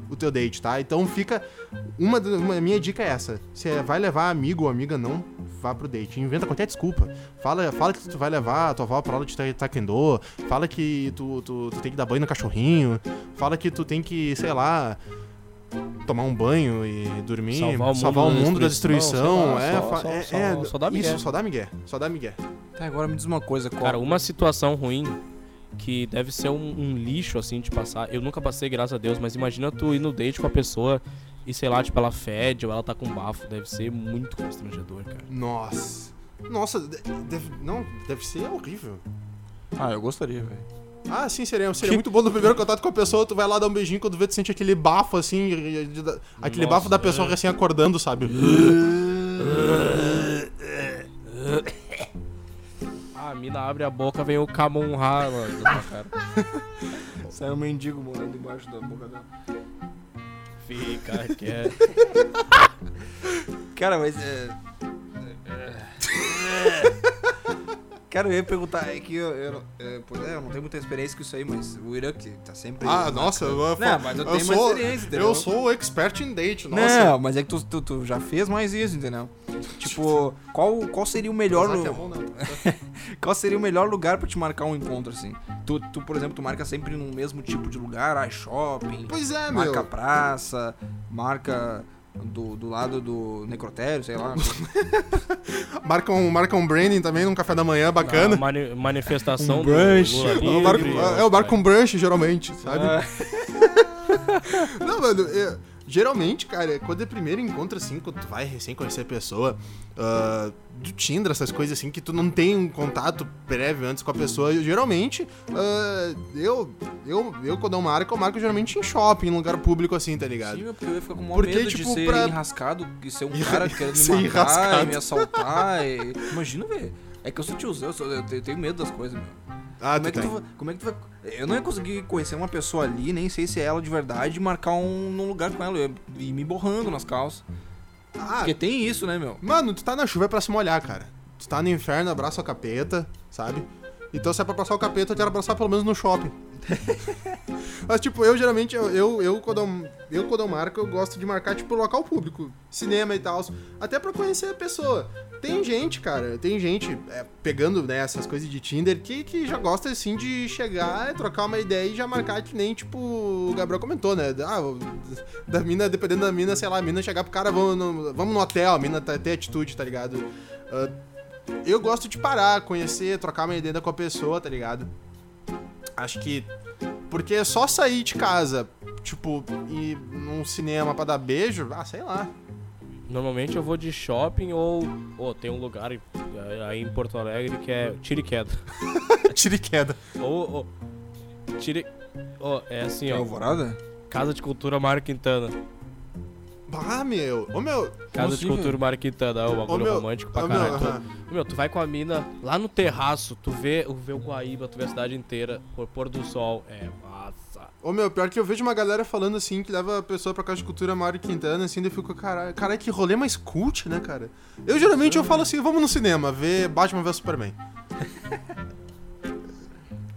o teu date, tá? Então fica. Uma, uma minha dica é essa. Se vai levar amigo ou amiga, não vá pro date. Inventa qualquer desculpa. Fala, fala que tu vai levar a tua avó pra aula de ta- taekwondo. Fala que tu, tu, tu tem que dar banho no cachorrinho. Fala que tu tem que, sei lá. Tomar um banho e dormir, Salvar o mundo da mundo da destruição, destruição, lá, é, só- fa- só- é, só- é, só dá migué. isso, só dá migué, só dá migué. Tá, agora me diz uma coisa, qual... Cara, uma situação ruim que deve ser um, um lixo, assim, de passar. Eu nunca passei, graças a Deus, mas imagina tu ir no date com a pessoa e, sei lá, tipo, ela fede ou ela tá com bafo. Deve ser muito constrangedor, cara. Nossa. Nossa, de- deve, não, deve ser horrível. Ah, eu gostaria, velho. Ah, sim, seria, seria muito bom no primeiro contato com a pessoa, tu vai lá dar um beijinho, quando vê, tu sente aquele bafo, assim, de- de- de- aquele Nossa, bafo da pessoa é. recém acordando, sabe? A mina abre a boca, vem o Kamon Ha, mano, cara. Saiu um mendigo morando embaixo da boca dela. Fica quieto. Cara, mas é... Cara, eu ia perguntar, é que eu, eu, é, pois é, eu não tenho muita experiência com isso aí, mas o Irã que tá sempre... Ah, nossa, eu, eu, Não, mas eu tenho mais sou, experiência, entendeu? Eu sou o expert em date, nossa. Não, mas é que tu, tu, tu já fez mais isso, entendeu? Tipo, qual, qual seria o melhor... É bom, não. Qual seria o melhor lugar pra te marcar um encontro, assim? Tu, tu, por exemplo, tu marca sempre no mesmo tipo de lugar, ah, shopping, Pois é, marca meu. praça, marca do, do lado do necrotério, sei lá. Marca um, marca um branding também num café da manhã bacana. A mani- manifestação Um brunch. do Lula É o marco, o marco um brunch, geralmente, sabe? Ah, Não, mano, é- geralmente, cara, quando é primeiro encontro, assim, quando tu vai recém conhecer a pessoa, ah, do Tinder, essas coisas assim, que tu não tem um contato prévio antes com a pessoa, eu, geralmente, ah, eu, eu, eu, quando eu marco, eu marco geralmente em shopping, em lugar público, assim, tá ligado? Sim, porque eu ia ficar com o maior Porque, medo tipo, de ser pra- enrascado e ser um cara querendo me matar e me assaltar. E... Imagina, velho. É que eu sou tiozão, eu, sou- eu tenho- medo das coisas, meu. Ah, Como é, tu que tu, tem. vai- como é que tu vai. Eu não ia conseguir conhecer uma pessoa ali, nem sei se é ela de verdade, e marcar um num lugar com ela. Ir me borrando nas calças. Ah, Porque tem isso, né, meu? Mano, tu tá na chuva é pra se molhar, cara. Tu tá no inferno, abraça o capeta, sabe? Então se é pra abraçar o capeta, eu quero abraçar pelo menos no shopping. Mas, tipo, eu geralmente, eu, eu, eu, quando eu, eu quando eu marco, eu gosto de marcar, tipo, local público, cinema e tal, até pra conhecer a pessoa. Tem gente, cara, tem gente é, pegando, né, essas coisas de Tinder que, que já gosta, assim, de chegar, trocar uma ideia e já marcar que nem, tipo, o Gabriel comentou, né? Ah, da mina, dependendo da mina, sei lá, a mina chegar pro cara, vamos no, vamos no hotel, a mina tá, tem atitude, tá ligado? Uh, eu gosto de parar, conhecer, trocar uma ideia com a pessoa, tá ligado? Acho que. Porque é só sair de casa, tipo, ir num cinema pra dar beijo, ah, sei lá. Normalmente eu vou de shopping ou. Ou tem um lugar aí em Porto Alegre que é tira e queda. tira e queda. Ou. ou tire. Oh, é assim, ó. Alvorada? Casa de Cultura Mário Quintana. Ah, meu. Ô, meu. Casa de Cultura Mário Quintana, o bagulho meu, romântico pra ô, caralho. meu, Tu- aham. Meu, tu vai com a mina lá no terraço, tu vê, vê o Guaíba, tu vê a cidade inteira, por pôr do sol. É massa. Ô, meu, pior que eu vejo uma galera falando assim, que leva a pessoa pra casa de cultura Mário Quintana, assim, daí eu fico, caralho, caralho, que rolê mais cult, né, cara? Eu geralmente eu falo assim, vamos no cinema, ver Batman vs Superman.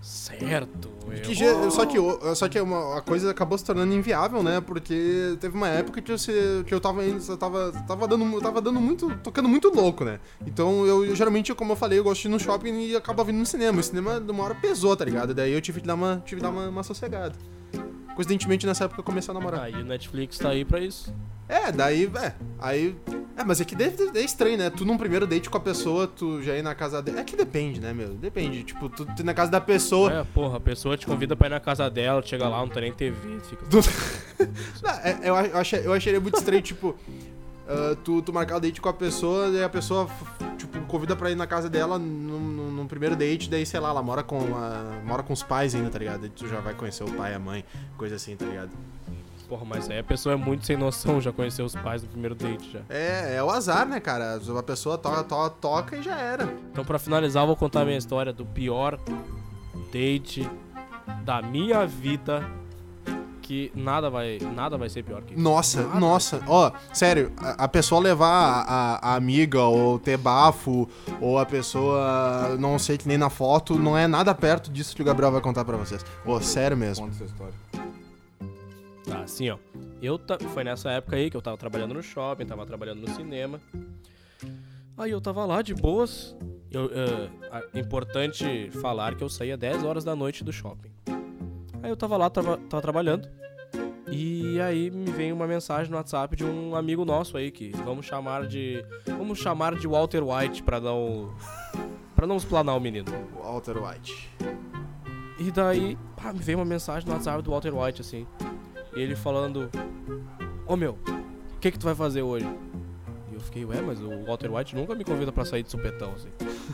Certo. Que ge- só que, o- só que uma, a coisa acabou se tornando inviável, né? Porque teve uma época que eu, se- que eu tava indo, eu tava, tava dando, tava dando muito, tocando muito louco, né? Então eu, eu, geralmente, como eu falei, eu gosto de ir no shopping e acaba vindo no cinema. O cinema de uma hora pesou, tá ligado? Daí eu tive que dar uma, tive que dar uma, uma sossegada. Coincidentemente, nessa época eu comecei a namorar. Aí o Netflix tá aí pra isso. É, daí, é, aí. É, mas é que é estranho, né? Tu num primeiro date com a pessoa, tu já ir na casa dela. É que depende, né, meu? Depende. Tipo, tu, tu ir na casa da pessoa. É, porra, a pessoa te convida pra ir na casa dela, tu chega lá, não tem nem TV, fica. Não, é, eu, ach- eu, achei, eu acharia muito estranho, tipo, ah, tu, tu marcar o date com a pessoa, e a pessoa, tipo, convida pra ir na casa dela num, primeiro date, daí, sei lá, ela mora com, a, mora com os pais ainda, tá ligado? Daí tu já vai conhecer o pai, a mãe, coisa assim, tá ligado? Porra, mas aí a pessoa é muito sem noção, já conheceu os pais no primeiro date já. É, é o azar, né, cara? A pessoa to, to, toca e já era. Então, pra finalizar, eu vou contar a minha história do pior date da minha vida. Que nada vai, nada vai ser pior que isso. Nossa, Nada. nossa. Ó, sério, a, a pessoa levar a, a- a amiga ou ter bafo, ou a pessoa não sei que nem na foto, não é nada perto disso que o Gabriel vai contar pra vocês. Ô, sério mesmo. Conta essa história. Tá, assim, ó. Eu. Foi nessa época aí que eu tava trabalhando no shopping, tava trabalhando no cinema. Aí eu tava lá de boas. Eu, eh, a- importante falar que eu saía 10 horas da noite do shopping. Aí eu tava lá, tava, tava trabalhando. E aí me vem uma mensagem no WhatsApp de um amigo nosso aí que vamos chamar de. Vamos chamar de Walter White pra não. pra não explanar o menino. Walter White. E daí, pá, me veio uma mensagem no WhatsApp do Walter White, assim. E ele falando: Ô meu, o que que tu vai fazer hoje? E eu fiquei, ué, mas o Walter White nunca me convida pra sair de supetão, assim.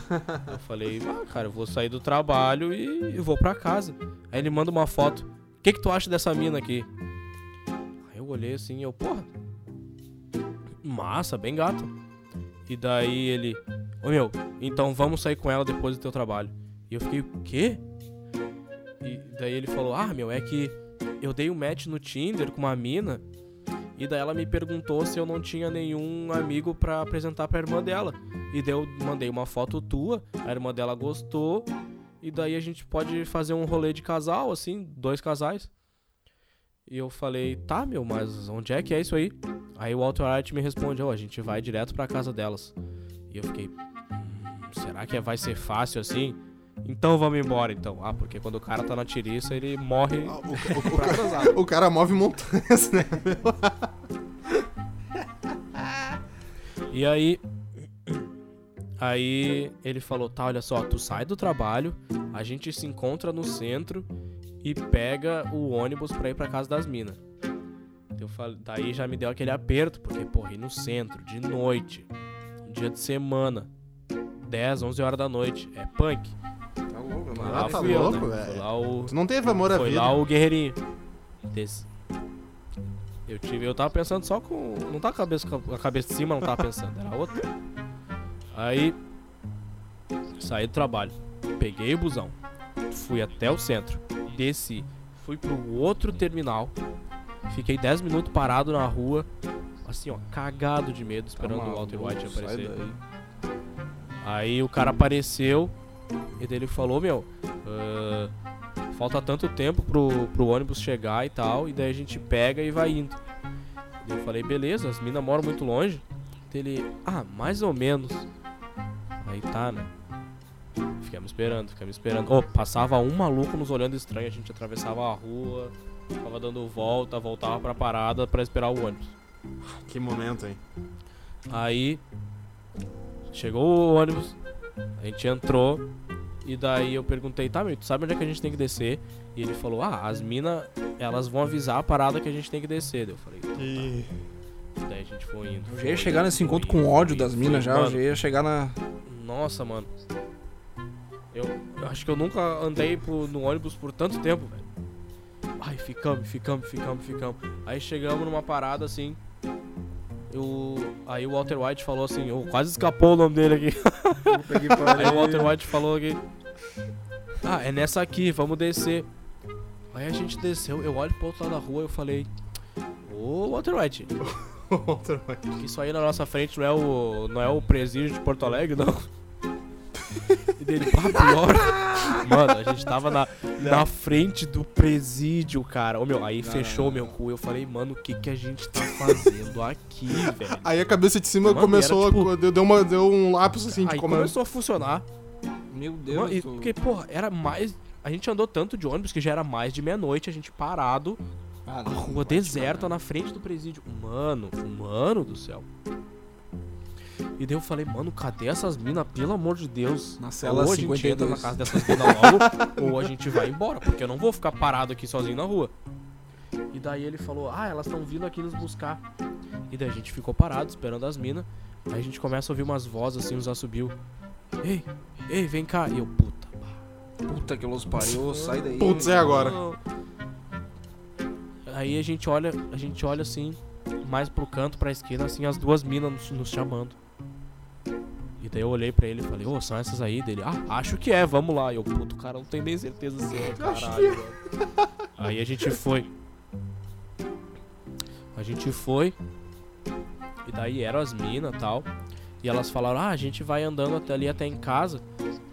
eu falei, ah, cara, eu vou sair do trabalho e vou pra casa. Aí ele manda uma foto: O que que tu acha dessa mina aqui? Aí eu olhei assim, eu, porra, massa, bem gato. E daí ele, ô meu, então vamos sair com ela depois do teu trabalho. E eu fiquei, o quê? E daí ele falou: Ah, meu, é que eu dei um match no Tinder com uma mina. E daí ela me perguntou se eu não tinha nenhum amigo pra apresentar pra irmã dela. E daí eu mandei uma foto tua, a irmã dela gostou. E daí a gente pode fazer um rolê de casal, assim, dois casais. E eu falei, tá, meu, mas onde é que é isso aí? Aí o Walter White me responde, ó, a gente vai direto pra casa delas. E eu fiquei, "Hum, será que vai ser fácil assim? Então vamos embora, então. Ah, porque quando o cara tá na tiriça, ele morre Ah, o, o- cara, o cara move montanhas, né? E aí. Aí ele falou: tá, olha só, tu sai do trabalho, a gente se encontra no centro e pega o ônibus pra ir pra casa das minas. Eu falei, daí já me deu aquele aperto, porque, porra, ir no centro, de noite, dia de semana, 10, 11 horas da noite, é punk. Tá mano. lá tá fui eu, louco, né? velho. Foi lá o, Tu não teve amor à foi vida. lá o guerreirinho. Desse. Eu tive, eu tava pensando só com, não tava com a cabeça, a cabeça de cima, não tava pensando, era outro. Aí saí do trabalho, peguei o busão, fui até o centro, desci, fui pro outro terminal, fiquei 10 minutos parado na rua, assim ó, cagado de medo, esperando o Walter White Tá aparecer. Aí o cara apareceu e daí ele falou, meu, ah, falta tanto tempo pro, pro ônibus chegar e tal, e daí a gente pega e vai indo. Daí eu falei, beleza, as minas moram muito longe. Ele, ah, mais ou menos. Aí tá, né? Ficamos esperando, ficamos esperando. Ô, passava um maluco nos olhando estranho, a gente atravessava a rua, tava dando volta, voltava pra parada pra esperar o ônibus. Que momento, hein? Aí chegou o ônibus, a gente entrou e daí eu perguntei, tá, meu, tu sabe onde é que a gente tem que descer? E ele falou, ah, as minas, elas vão avisar a parada que a gente tem que descer. Daí eu falei, então tá. E... Daí a gente foi indo. Eu já ia chegar nesse encontro indo, com ódio das minas já, eu indo. já ia chegar na. Nossa, mano. Eu, eu acho que eu nunca andei pro- no ônibus por tanto tempo, velho. Ai, ficamos, ficamos, ficamos, ficamos. Aí chegamos numa parada assim. Eu, aí o Walter White falou assim, oh, quase escapou o nome dele aqui. Aí o Walter White falou aqui. Ah, é nessa aqui, vamos descer. Aí a gente desceu, eu olho pro outro lado da rua e eu falei. Ô Walter White, vez. que isso aí na nossa frente não é o. não é o presídio de Porto Alegre, não. E dele, pá, pior. Mano, a gente tava na, na frente do presídio, cara. Ô meu, aí Não, fechou não, meu não. cu. Eu falei, mano, o que que a gente tá fazendo aqui, velho? Aí a cabeça de cima Mano, começou era, tipo- a. Deu, uma, deu um lápis assim de Aí comando. começou a funcionar. Meu Mano, Deus. e- tu- porque, porra, era mais. A gente andou tanto de ônibus que já era mais de meia-noite, a gente parado, Ah, a rua deserta na frente do presídio. Mano, mano do céu. E daí eu falei, mano, cadê essas minas? Pelo amor de Deus. Na cela ou a gente entra 52. na casa dessas minas logo, ou a gente vai embora, porque eu não vou ficar parado aqui sozinho na rua. E daí ele falou, ah, elas estão vindo aqui nos buscar. E daí a gente ficou parado esperando as minas. Aí a gente começa a ouvir umas vozes assim, uns assobios. Ei, ei, vem cá. E eu, puta, Puta que los pariu, sai daí. Putz, é agora. Aí a gente olha, a gente olha assim, mais pro canto, pra esquina, assim, as duas minas nos, nos chamando. E daí eu olhei pra ele e falei, ô, são essas aí dele? Ah, acho que é, vamos lá. E eu, puto, cara, não tenho nem certeza se é, caralho. mano." Aí a gente foi. A gente foi. E daí eram as minas e tal. E elas falaram, ah, a gente vai andando até ali até em casa.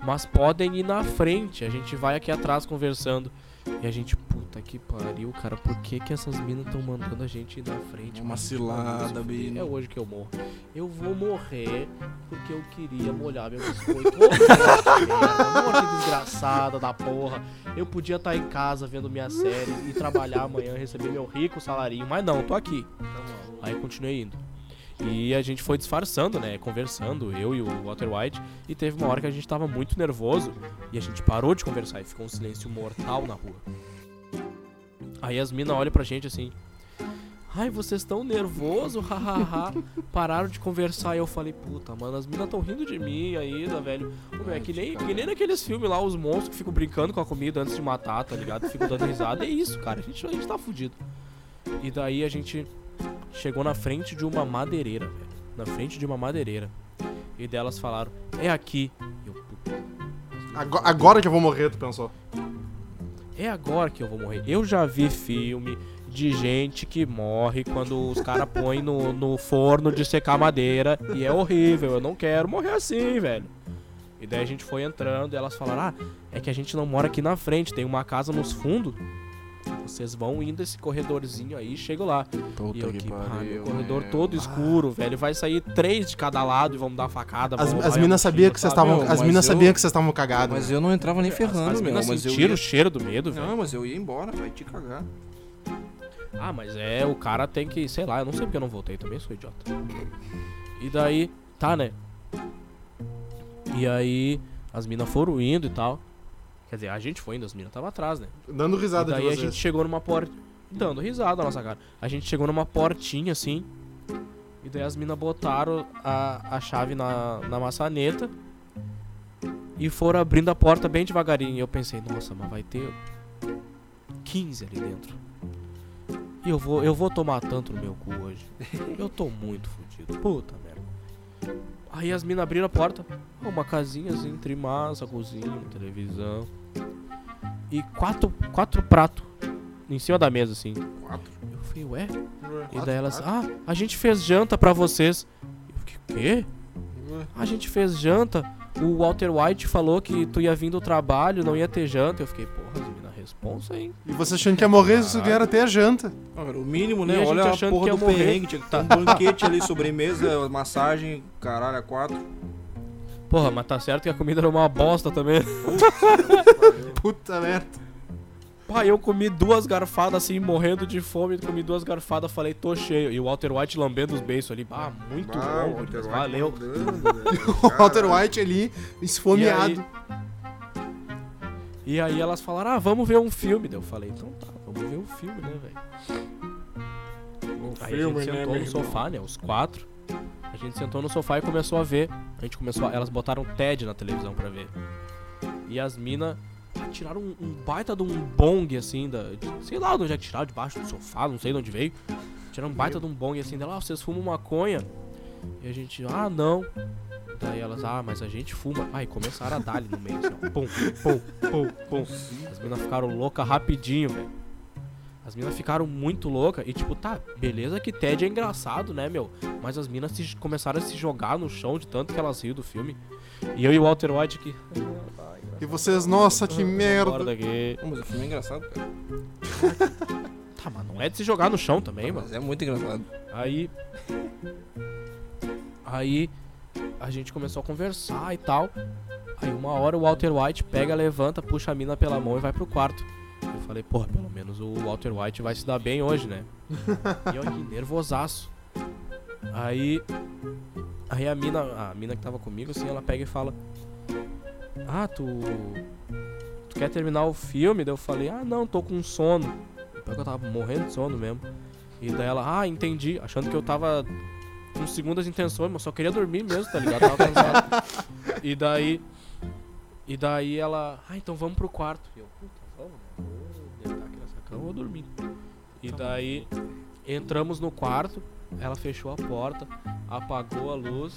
Mas podem ir na frente. A gente vai aqui atrás conversando. E a gente, puta que pariu, cara. Por que que essas minas estão mandando a gente ir na frente? Uma cilada. Bino. É hoje que eu morro. Eu vou morrer porque eu queria molhar meu biscoito. Morte desgraçada da porra. Eu podia estar em casa vendo minha série e trabalhar amanhã, receber meu rico salarinho. Mas não, tô aqui. Aí continuei indo. E a gente foi disfarçando, né? Conversando, eu e o Walter White. E teve uma hora que a gente tava muito nervoso. E a gente parou de conversar e ficou um silêncio mortal na rua. Aí as minas olham pra gente assim. Ai, vocês estão nervoso, hahaha. Pararam de conversar e eu falei, puta, mano, as minas tão rindo de mim ainda, velho. É que nem, que nem naqueles filmes lá, os monstros que ficam brincando com a comida antes de matar, tá ligado? Ficam dando risada. É isso, cara. A gente, a gente tá fudido. E daí a gente chegou na frente de uma madeireira, velho. Na frente de uma madeireira. E delas falaram, é aqui. E eu, puta, Agora, agora que eu vou morrer, tu pensou. É agora que eu vou morrer. Eu já vi filme de gente que morre quando os caras põem no, no forno de secar madeira e é horrível. Eu não quero morrer assim, velho. E daí a gente foi entrando e elas falaram: Ah, é que a gente não mora aqui na frente, tem uma casa nos fundos. Vocês vão indo esse corredorzinho aí, chego lá. Puta e eu que aqui, pariu. meu corredor meu. todo escuro, velho. Vai sair três de cada lado e vamos dar facada. As, as minas sabiam mochila, que vocês estavam. meu, As minas eu- sabiam que vocês estavam cagados. Mas né? eu não entrava nem ferrando, As meu. minas Mas eu sentiram ia... o cheiro do medo, velho. Não, mas eu ia embora, vai te cagar. Ah, mas é, o cara tem que, sei lá, eu não sei porque eu não voltei, também sou idiota. E daí, tá, né? E aí, as minas foram indo e tal. Quer dizer, a gente foi as minas tava atrás, né? Dando E risada de daí a vocês. gente chegou numa porta, dando risada na nossa cara. A gente chegou numa portinha assim. E daí as minas botaram a, a chave na, na maçaneta. E foram abrindo a porta bem devagarinho. E eu pensei, nossa, mas vai ter 15 ali dentro. E eu vou, eu vou tomar tanto no meu cu hoje. Eu tô muito fudido. Puta merda. Aí as minas abriram a porta. Uma casinha assim, entre massa, cozinha, televisão. E quatro, quatro pratos em cima da mesa, assim. Quatro. Eu falei, ué? E Quatro, daí elas, ah, a gente fez janta pra vocês. Eu fiquei, o quê? Ué. A gente fez janta. O Walter White falou que tu ia vir do trabalho, não ia ter janta. Eu fiquei, porra, minas responsa, hein? E você achando que ia morrer, você ganharam até a janta. Era o mínimo, E né? a gente Olha a achando que porra ia do morrer. perrengue, tinha que ter um banquete ali, sobremesa, massagem, caralho, a quatro. Porra, mas tá certo que a comida era uma bosta também. Puta merda. Pai, eu comi duas garfadas assim, morrendo de fome, comi duas garfadas, falei, tô cheio. E o Walter White lambendo os beiços ali. Ah, muito Ah, bom, Gurias, valeu. O Walter White ali, esfomeado. E aí elas falaram, ah, vamos ver um filme. Daí eu falei, então tá, vamos ver um filme, né, velho? Aí a gente sentou no sofá, né, os quatro. A gente sentou no sofá e começou a ver. A gente começou a... Elas botaram TED na televisão pra ver. E as minas tiraram um, um baita de um bong, assim, da... de- sei lá de onde é que tiraram, debaixo do sofá, não sei de onde veio. Tiraram um baita de um bong, assim, dela, ah, vocês fumam maconha? E a gente, ah, não. Daí elas, ah, mas a gente fuma. Ai, começaram a dar ali no meio, assim, ó. Pum, pum, pum, pum. As minas ficaram loucas rapidinho, velho. As minas ficaram muito loucas e tipo, tá, beleza que Ted é engraçado, né, meu? Mas as minas se- começaram a se jogar no chão de tanto que elas riam do filme. E eu e o Walter White aqui. E vocês, nossa, que Bora merda. daqui. Mas o filme é engraçado, cara. Tá, mas não é de se jogar no chão também, mano. Mas é muito engraçado. Aí. Aí a gente começou a conversar e tal. Aí uma hora o Walter White pega, levanta, puxa a mina pela mão e vai pro quarto. Eu falei, porra, pelo menos o Walter White vai se dar bem hoje, né? E eu aqui, nervosaço. Aí. Aí a mina, a mina que tava comigo, assim, ela pega e fala: Ah, tu. Tu quer terminar o filme? Daí eu falei: Ah, não, tô com sono. Pior que eu tava morrendo de sono mesmo. E daí ela, ah, entendi. Achando que eu tava com segundas intenções, mas só queria dormir mesmo, tá ligado? Tava cansado. e daí. E daí ela, ah, então vamos pro quarto. E eu, puta, E daí entramos no quarto, ela fechou a porta, apagou a luz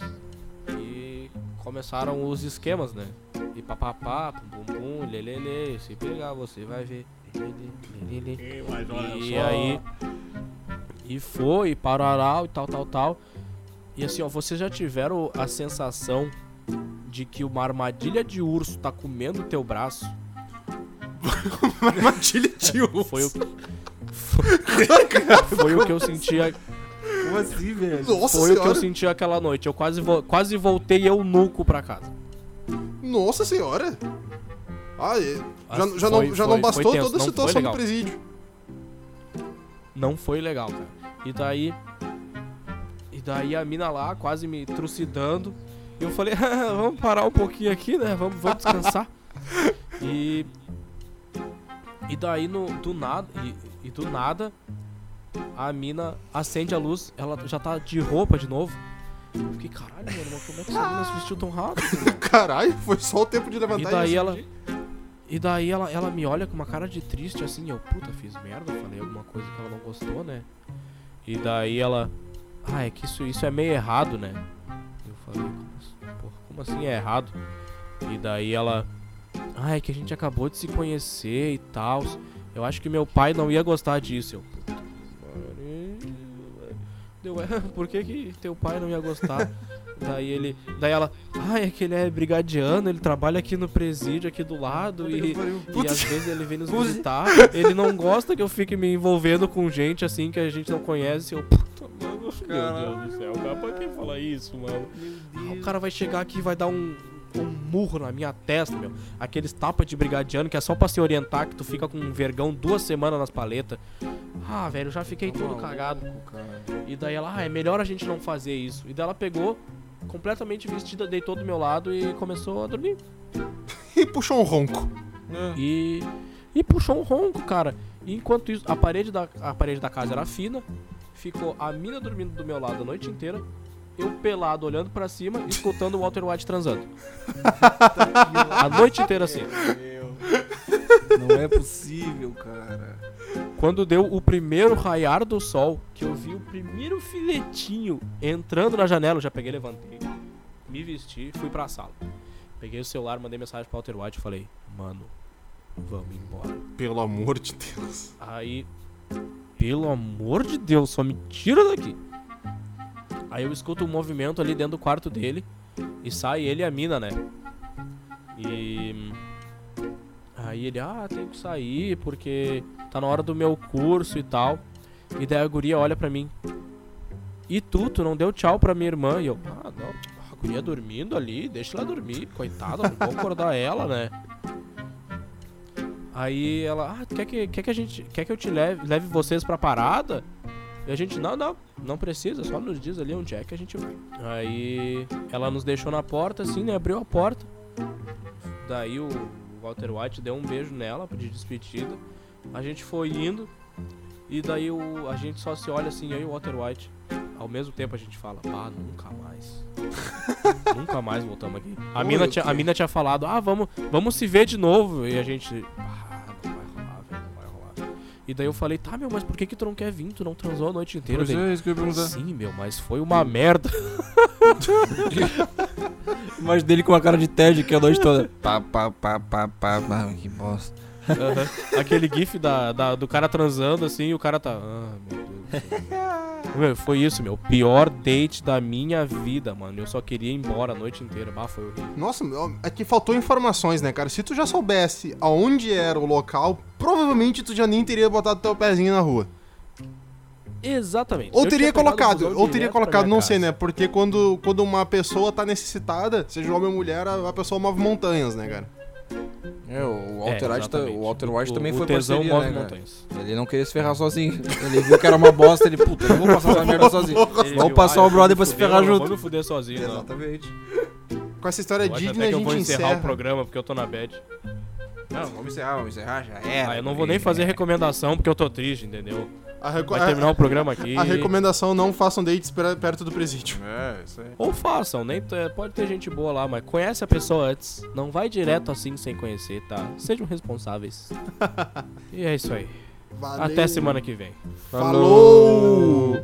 e começaram os esquemas, né? E papapá, pum pum pum, lelele, se pegar você vai ver. Lelele, lelele. E aí. E foi, e parará e tal, tal, tal. E assim, ó, vocês já tiveram a sensação de que uma armadilha de urso tá comendo teu braço? Armadilha de urso. Foi o Foi o que eu sentia, Como assim, velho? Nossa foi o que eu senhora. senti aquela noite. Eu quase vo- quase voltei eunuco pra casa. Nossa senhora. Ah, é. já, Ah, já, foi- não, já foi- não bastou tenso, toda a situação do presídio. Não foi legal, cara. E daí. E daí a mina lá quase me trucidando. E eu falei, vamos parar um pouquinho aqui, né? Vamos, vamos descansar. e. E daí no, do nada. E, e do nada. A mina acende a luz, ela já tá de roupa de novo. Eu fiquei, caralho, mano, mas como é que essa mina se vestiu tão rápido? Caralho, foi só o tempo de E levantar daí e ela. E daí ela, ela me olha com uma cara de triste assim, eu, puta, fiz merda, falei alguma coisa que ela não gostou, né? E daí ela. Ah, é que isso, isso é meio errado, né? Eu falei, como assim, porra, como assim é errado? E daí ela. Ah, é que a gente acabou de se conhecer e tal. Eu acho que meu pai não ia gostar disso. Eu. Deu, é, por que, que teu pai não ia gostar? daí ele. Daí ela. Ah, é que ele é brigadiano, ele trabalha aqui no presídio, aqui do lado. E, e às vezes ele vem nos visitar. Ele não gosta que eu fique me envolvendo com gente assim que a gente não conhece. Eu, puta, mano, meu Deus do céu, cara, pra que falar isso, mano? Ah, o cara vai chegar aqui e vai dar um, um murro na minha testa, meu. Aqueles tapas de brigadiano que é só pra se orientar, que tu fica com um vergão duas semanas nas paletas. Ah, velho, eu já fiquei todo cagado. E daí ela, ah, é melhor a gente não fazer isso. E daí ela pegou, completamente vestida, deitou do meu lado e começou a dormir. E puxou um ronco. E, e puxou um ronco, cara. E enquanto isso, a parede, da, a parede da casa era fina, ficou a mina dormindo do meu lado a noite inteira, eu pelado olhando pra cima, escutando o Walter White transando. a noite inteira assim. Não é possível, cara. Quando deu o primeiro raiar do sol, que eu vi o primeiro filetinho entrando na janela, eu já peguei, levantei, me vesti, fui pra sala. Peguei o celular, mandei mensagem pro Walter White e falei, mano, vamos embora. Pelo amor de Deus. Aí, pelo amor de Deus, só me tira daqui. Aí eu escuto um movimento ali dentro do quarto dele e sai ele e a mina, né? E Aí ele, ah, tem que sair porque tá na hora do meu curso e tal. E daí a guria olha pra mim. E tu, tu não deu tchau pra minha irmã? E eu, ah, não, a guria dormindo ali, deixa ela dormir, coitada, não vou acordar ela, né? Aí ela, ah, quer que, quer que a gente, quer que eu te leve, leve vocês pra parada? E a gente, não, não, não precisa, só nos diz ali onde é que a gente vai. Aí ela nos deixou na porta, assim, né, abriu a porta. Daí o Walter White deu um beijo nela de despedida. A gente foi indo. E daí o, a gente só se olha assim, e o Walter White. Ao mesmo tempo a gente fala, ah, nunca mais. nunca mais voltamos aqui. A, mina tinha, a mina tinha falado, ah, vamos, vamos se ver de novo. E a gente, ah, E daí eu falei, tá, meu, mas por que que tu não quer vir? Tu não transou a noite inteira. Pois Daí, é, isso que eu ia perguntar. Sim, meu, mas foi uma merda. Mas dele com a cara de Ted que a noite toda. Pá, pá, pá, pá, pá, pá, que bosta. Aham. Aquele gif da, da- do cara transando assim e o cara tá. Ah, meu Deus. do céu." Meu, foi isso, meu. Pior date da minha vida, mano. Eu só queria ir embora a noite inteira. Bah, foi horrível. Nossa, meu, é que faltou informações, né, cara? Se tu já soubesse aonde era o local, provavelmente tu já nem teria botado teu pezinho na rua. Exatamente. Ou Eu teria colocado, ou teria colocado, não sei, casa. né? Porque quando, quando uma pessoa tá necessitada, seja homem ou mulher, a, a pessoa move montanhas, né, cara? É, o É, Walter White, tá- exatamente. o Walter White O- também o foi tesão parceria, move né, cara? montanhas. Ele não queria se ferrar sozinho. Ele viu que era uma bosta, ele, puta, eu não vou passar essa merda sozinho. Ele Vamos viu, passar ah, o eu vou brother pra se ferrar eu junto. Vou me fuder sozinho, não. Exatamente. Com essa história Eu digna, a que eu gente vou encerrar encerra. o programa porque eu tô na bad. Não, vamos encerrar, vamos encerrar, já era. Ah, eu não vou nem fazer recomendação porque eu tô triste, entendeu? A, reco- Vai terminar o programa aqui. a, recomendação não façam dates per- perto do presídio. É, isso aí. Ou façam, nem pode ter gente boa lá, mas conhece a pessoa antes. Não vai direto assim sem conhecer, tá? Sejam responsáveis. e é isso aí. Valeu. Até semana que vem. Falou!